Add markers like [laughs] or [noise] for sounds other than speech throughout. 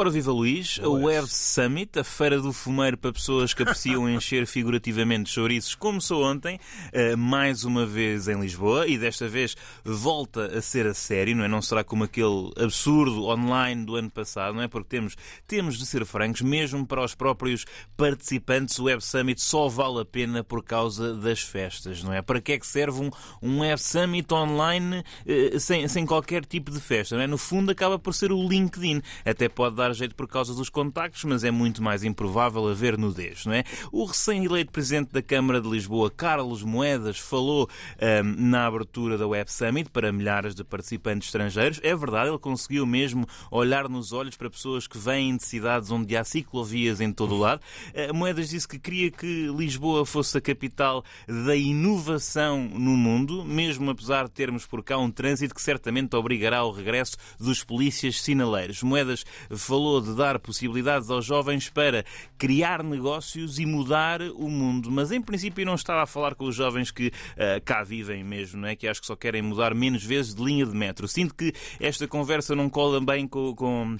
Ora viva Luís, a Web Summit, a feira do fumeiro para pessoas que apreciam [laughs] encher figurativamente chouriços, começou ontem, eh, mais uma vez em Lisboa, e desta vez volta a ser a sério, não é? Não será como aquele absurdo online do ano passado, não é? Porque temos, temos de ser francos, mesmo para os próprios participantes, o Web Summit só vale a pena por causa das festas, não é? Para que é que serve um, um Web Summit online eh, sem, sem qualquer tipo de festa, não é? No fundo acaba por ser o LinkedIn, até pode dar jeito por causa dos contactos, mas é muito mais improvável haver nudez, não é? O recém-eleito presidente da Câmara de Lisboa, Carlos Moedas, falou um, na abertura da Web Summit para milhares de participantes estrangeiros. É verdade, ele conseguiu mesmo olhar nos olhos para pessoas que vêm de cidades onde há ciclovias em todo o lado. Uh, Moedas disse que queria que Lisboa fosse a capital da inovação no mundo, mesmo apesar de termos por cá um trânsito que certamente obrigará ao regresso dos polícias sinaleiros. Moedas falou de dar possibilidades aos jovens para criar negócios e mudar o mundo. Mas em princípio não estava a falar com os jovens que uh, cá vivem mesmo, não é? que acho que só querem mudar menos vezes de linha de metro. Sinto que esta conversa não cola bem com, com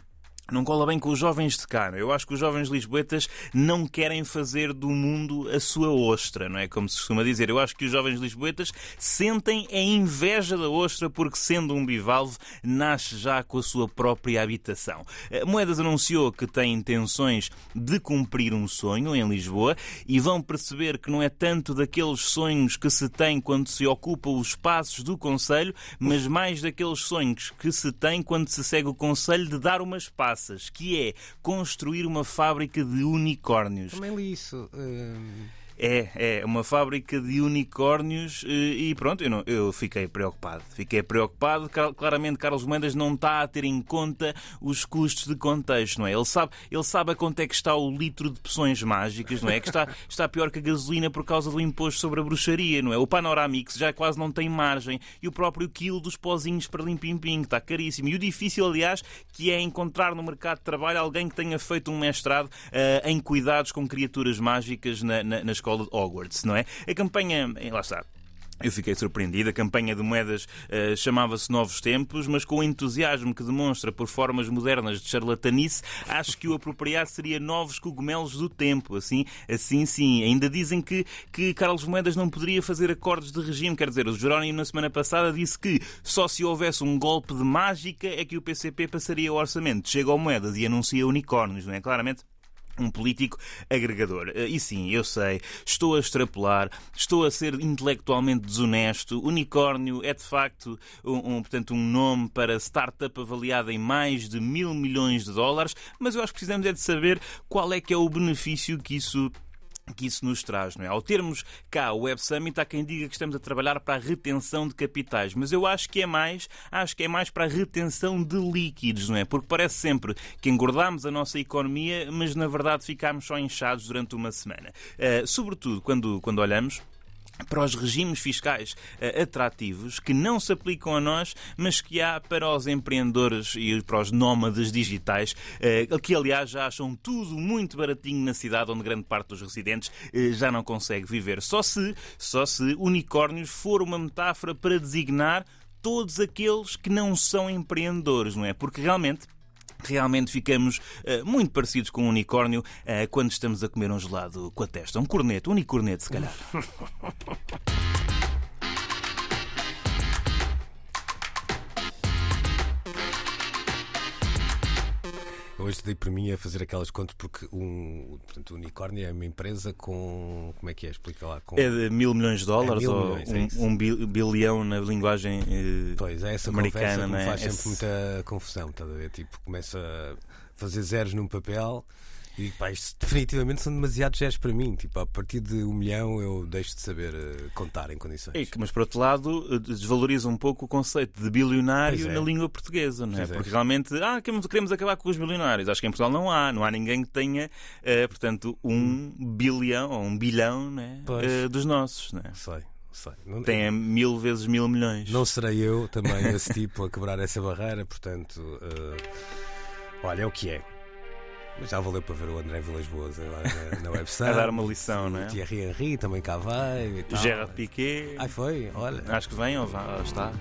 não cola bem com os jovens de cá. Eu acho que os jovens lisboetas não querem fazer do mundo a sua ostra, não é? Como se costuma dizer. Eu acho que os jovens lisboetas sentem a inveja da ostra porque, sendo um bivalve, nasce já com a sua própria habitação. Moedas anunciou que tem intenções de cumprir um sonho em Lisboa e vão perceber que não é tanto daqueles sonhos que se tem quando se ocupa os espaços do Conselho, mas mais daqueles sonhos que se tem quando se segue o Conselho de dar uma espaço que é construir uma fábrica de unicórnios. Também li isso. Uh... É, é uma fábrica de unicórnios eh, e pronto, eu, não, eu fiquei preocupado. Fiquei preocupado. Claramente, Carlos Mendes não está a ter em conta os custos de contexto, não é? Ele sabe, ele sabe a quanto é que está o litro de poções mágicas, não é? Que está, está pior que a gasolina por causa do imposto sobre a bruxaria, não é? O Panoramix já quase não tem margem e o próprio quilo dos pozinhos para limpim-pim, está caríssimo. E o difícil, aliás, que é encontrar no mercado de trabalho alguém que tenha feito um mestrado uh, em cuidados com criaturas mágicas na, na, na escola escola de Hogwarts, não é? A campanha, eh, lá está, eu fiquei surpreendido. A campanha de moedas uh, chamava-se Novos Tempos, mas com o entusiasmo que demonstra por formas modernas de charlatanice, acho que o apropriado seria Novos Cogumelos do Tempo. Assim, assim sim. Ainda dizem que, que Carlos Moedas não poderia fazer acordos de regime. Quer dizer, o Jerónimo na semana passada disse que só se houvesse um golpe de mágica é que o PCP passaria o orçamento. Chega ao Moedas e anuncia unicórnios, não é? Claramente um político agregador. Eh, e sim, eu sei, estou a extrapolar, estou a ser intelectualmente desonesto. Unicórnio é de facto um, um, portanto, um nome para startup avaliada em mais de mil milhões de dólares, mas eu acho que precisamos é de saber qual é que é o benefício que isso que isso nos traz, não é? Ao termos cá o Web Summit, há quem diga que estamos a trabalhar para a retenção de capitais, mas eu acho que é mais, acho que é mais para a retenção de líquidos, não é? Porque parece sempre que engordamos a nossa economia, mas na verdade ficamos só inchados durante uma semana. Uh, sobretudo quando, quando olhamos para os regimes fiscais uh, atrativos que não se aplicam a nós, mas que há para os empreendedores e para os nómadas digitais, uh, que aliás já acham tudo muito baratinho na cidade onde grande parte dos residentes uh, já não consegue viver. Só se, só se unicórnios for uma metáfora para designar todos aqueles que não são empreendedores, não é? Porque realmente realmente ficamos uh, muito parecidos com um unicórnio uh, quando estamos a comer um gelado com a testa. Um corneto, um unicorneto, se calhar. [laughs] hoje dei para mim a fazer aquelas contas porque um, portanto, o unicórnio é uma empresa com. Como é que é? Explica lá. Com... É de mil milhões de dólares é ou milhões, é um, um, bilhão na linguagem eh, pois, é essa americana. Conversa que me faz é? sempre muita confusão, estás a ver? Tipo, começa a fazer zeros num papel e pá, isto definitivamente são demasiados gestos para mim. Tipo, a partir de um milhão eu deixo de saber uh, contar em condições. É, mas por outro lado, eh, desvaloriza um pouco o conceito de bilionário é. na língua portuguesa, não é? É. Porque realmente, ah, queremos, queremos acabar com os bilionários. Acho que em Portugal não há, não há ninguém que tenha, uh, portanto, um hum. bilhão ou um bilhão né? uh, dos nossos, não é? Sei. Sei. Não, Tem mil vezes mil milhões. Não serei eu também esse tipo a quebrar essa barreira, portanto, olha, é o que é. Mas já valeu para ver o André Vilas Boas na, na [laughs] website. A dar uma lição, não é? Thierry Henry também cá vai. E tal. Gerard Piquet. Ai, foi? Olha. Acho que vem ou vai, ou está.